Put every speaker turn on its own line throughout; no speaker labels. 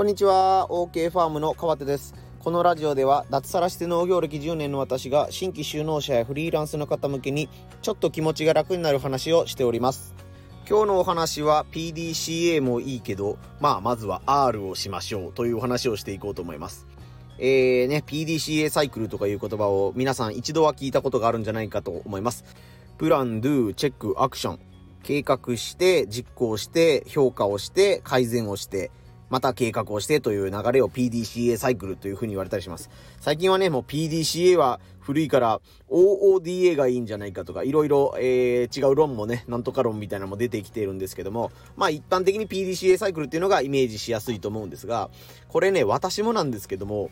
こんにちは OK ファームの川手ですこのラジオでは脱サラして農業歴10年の私が新規就農者やフリーランスの方向けにちょっと気持ちが楽になる話をしております今日のお話は PDCA もいいけどまあまずは R をしましょうというお話をしていこうと思いますえーね、PDCA サイクルとかいう言葉を皆さん一度は聞いたことがあるんじゃないかと思います。プラン、ドゥ、チェック、アクション。計画して、実行して、評価をして、改善をして、また計画をしてという流れを PDCA サイクルというふうに言われたりします。最近はね、もう PDCA は古いから OODA がいいんじゃないかとか、いろいろ、えー、違う論もね、なんとか論みたいなのも出てきているんですけども、まあ一般的に PDCA サイクルっていうのがイメージしやすいと思うんですが、これね、私もなんですけども、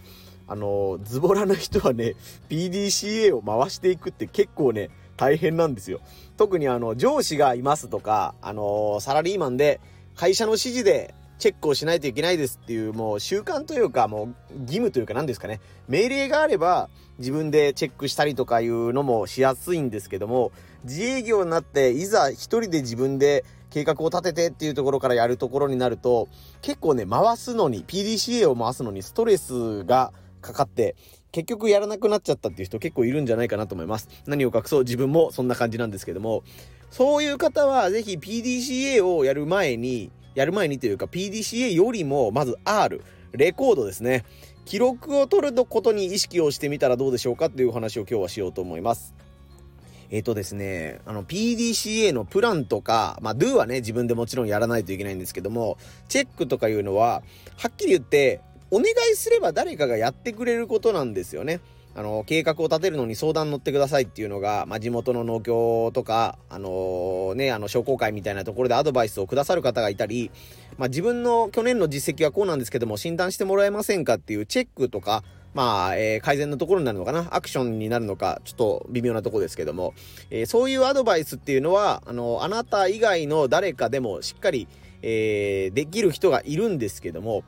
あの、ズボラな人はね、PDCA を回していくって結構ね、大変なんですよ。特にあの、上司がいますとか、あの、サラリーマンで、会社の指示でチェックをしないといけないですっていう、もう習慣というか、もう義務というか何ですかね。命令があれば自分でチェックしたりとかいうのもしやすいんですけども、自営業になっていざ一人で自分で計画を立ててっていうところからやるところになると、結構ね、回すのに、PDCA を回すのにストレスがかかって、結局やらなくなっちゃったっていう人結構いるんじゃないかなと思います。何を隠そう自分もそんな感じなんですけども、そういう方はぜひ PDCA をやる前に、やる前にというか PDCA よりもまず R、レコードですね。記録を取ることに意識をしてみたらどうでしょうかっていう話を今日はしようと思います。えっ、ー、とですね、あの PDCA のプランとか、まあ Do はね、自分でもちろんやらないといけないんですけども、チェックとかいうのは、はっきり言って、お願いすれば誰かがやってくれることなんですよね。あの、計画を立てるのに相談乗ってくださいっていうのが、まあ、地元の農協とか、あのー、ね、あの、商工会みたいなところでアドバイスをくださる方がいたり、まあ、自分の去年の実績はこうなんですけども、診断してもらえませんかっていうチェックとか、まあ、えー、改善のところになるのかなアクションになるのか、ちょっと微妙なところですけども、えー、そういうアドバイスっていうのは、あの、あなた以外の誰かでもしっかり、えー、できる人がいるんですけども、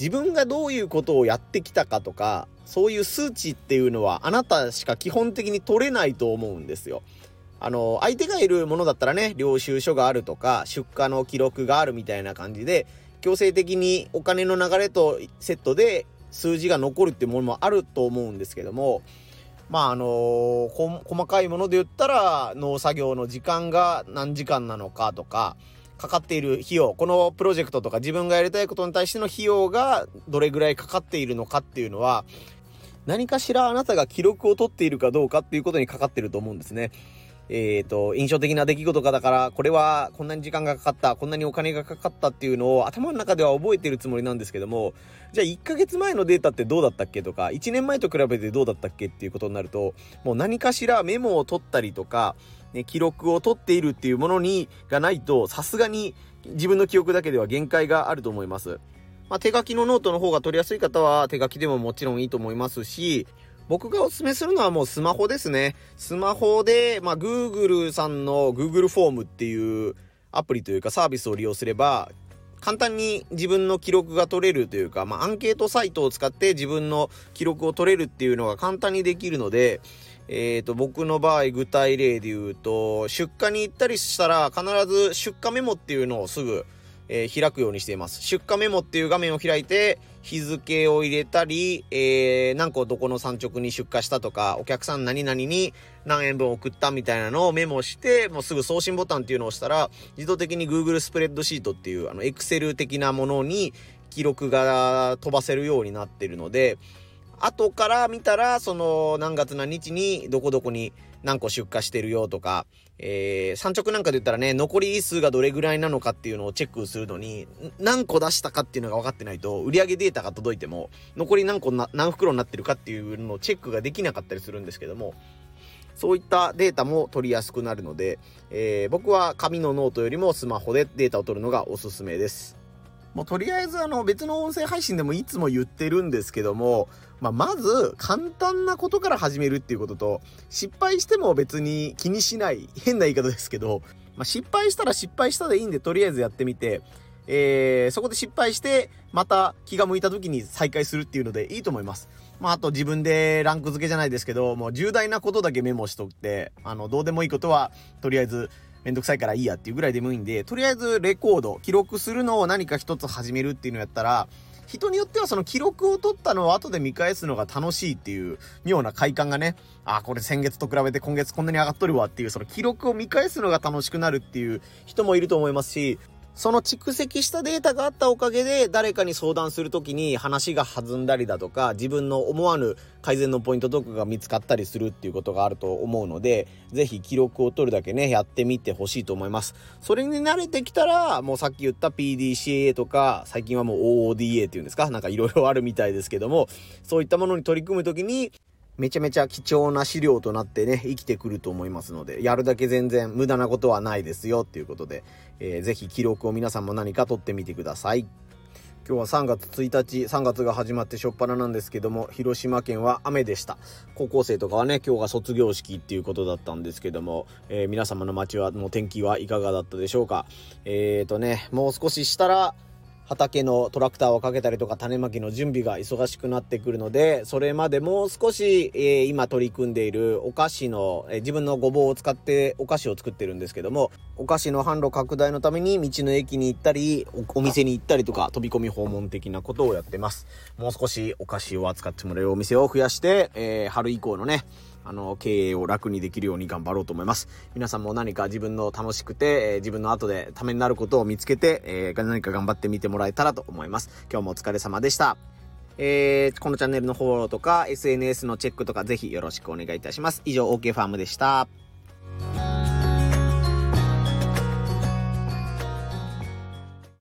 自分がどういうことをやってきたかとか、そういう数値っていうのはあなたしか基本的に取れないと思うんですよ。あの、相手がいるものだったらね、領収書があるとか、出荷の記録があるみたいな感じで、強制的にお金の流れとセットで数字が残るっていうものもあると思うんですけども、まああの細かいもので言ったら農作業の時間が何時間なのかとか、かかっている費用、このプロジェクトとか自分がやりたいことに対しての費用がどれぐらいかかっているのかっていうのは、何かしらあなたが記録を取っているかどうかっていうことにかかってると思うんですね。えっ、ー、と、印象的な出来事がだから、これはこんなに時間がかかった、こんなにお金がかかったっていうのを頭の中では覚えてるつもりなんですけども、じゃあ1ヶ月前のデータってどうだったっけとか、1年前と比べてどうだったっけっていうことになると、もう何かしらメモを取ったりとか、ね、記録を取っているっていうものに、がないと、さすがに自分の記憶だけでは限界があると思います。まあ、手書きのノートの方が取りやすい方は手書きでももちろんいいと思いますし、僕がおすすめするのはもうスマホですね。スマホで、まあ、Google さんの Google フォームっていうアプリというかサービスを利用すれば、簡単に自分の記録が取れるというか、まあ、アンケートサイトを使って自分の記録を取れるっていうのが簡単にできるので、えっ、ー、と、僕の場合、具体例で言うと、出荷に行ったりしたら、必ず出荷メモっていうのをすぐ、えー、開くようにしています。出荷メモっていう画面を開いて、日付を入れたり、えー、何個どこの産直に出荷したとか、お客さん何々に何円分送ったみたいなのをメモして、もうすぐ送信ボタンっていうのを押したら、自動的に Google スプレッドシートっていう、あの、Excel 的なものに記録が飛ばせるようになってるので、後から見たら、その何月何日にどこどこに何個出荷してるよとか、えー、産直なんかで言ったらね、残り数がどれぐらいなのかっていうのをチェックするのに、何個出したかっていうのが分かってないと、売上データが届いても、残り何個な、何袋になってるかっていうのをチェックができなかったりするんですけども、そういったデータも取りやすくなるので、えー、僕は紙のノートよりもスマホでデータを取るのがおすすめです。もうとりあえずあの別の音声配信でもいつも言ってるんですけども、まあ、まず簡単なことから始めるっていうことと、失敗しても別に気にしない、変な言い方ですけど、まあ、失敗したら失敗したでいいんでとりあえずやってみて、えー、そこで失敗して、また気が向いた時に再開するっていうのでいいと思います。まあ、あと自分でランク付けじゃないですけど、もう重大なことだけメモしとって、あの、どうでもいいことは、とりあえずめんどくさいからいいやっていうぐらいでもいいんで、とりあえずレコード、記録するのを何か一つ始めるっていうのやったら、人によってはその記録を取ったのを後で見返すのが楽しいっていう妙な快感がね、あ、これ先月と比べて今月こんなに上がっとるわっていう、その記録を見返すのが楽しくなるっていう人もいると思いますし、その蓄積したデータがあったおかげで、誰かに相談するときに話が弾んだりだとか、自分の思わぬ改善のポイントとかが見つかったりするっていうことがあると思うので、ぜひ記録を取るだけね、やってみてほしいと思います。それに慣れてきたら、もうさっき言った PDCA とか、最近はもう OODA っていうんですか？なんかいろいろあるみたいですけども、そういったものに取り組むときに、めちゃめちゃ貴重な資料となってね、生きてくると思いますので、やるだけ全然無駄なことはないですよっていうことで、えー、ぜひ記録を皆さんも何か取ってみてください。今日は3月1日、3月が始まってしょっぱななんですけども、広島県は雨でした。高校生とかはね、今日が卒業式っていうことだったんですけども、えー、皆様の街は、の天気はいかがだったでしょうか。えーとね、もう少ししたら、畑のトラクターをかけたりとか種まきの準備が忙しくなってくるので、それまでもう少し、えー、今取り組んでいるお菓子の、えー、自分のごぼうを使ってお菓子を作ってるんですけども、お菓子の販路拡大のために道の駅に行ったり、お店に行ったりとか飛び込み訪問的なことをやってます。もう少しお菓子を扱ってもらえるお店を増やして、えー、春以降のね、あの、経営を楽にできるように頑張ろうと思います。皆さんも何か自分の楽しくて、えー、自分の後でためになることを見つけて、えー、何か頑張ってみてもらえたらと思います。今日もお疲れ様でした。えー、このチャンネルのフォローとか SNS のチェックとかぜひよろしくお願いいたします。以上、OK ファームでした。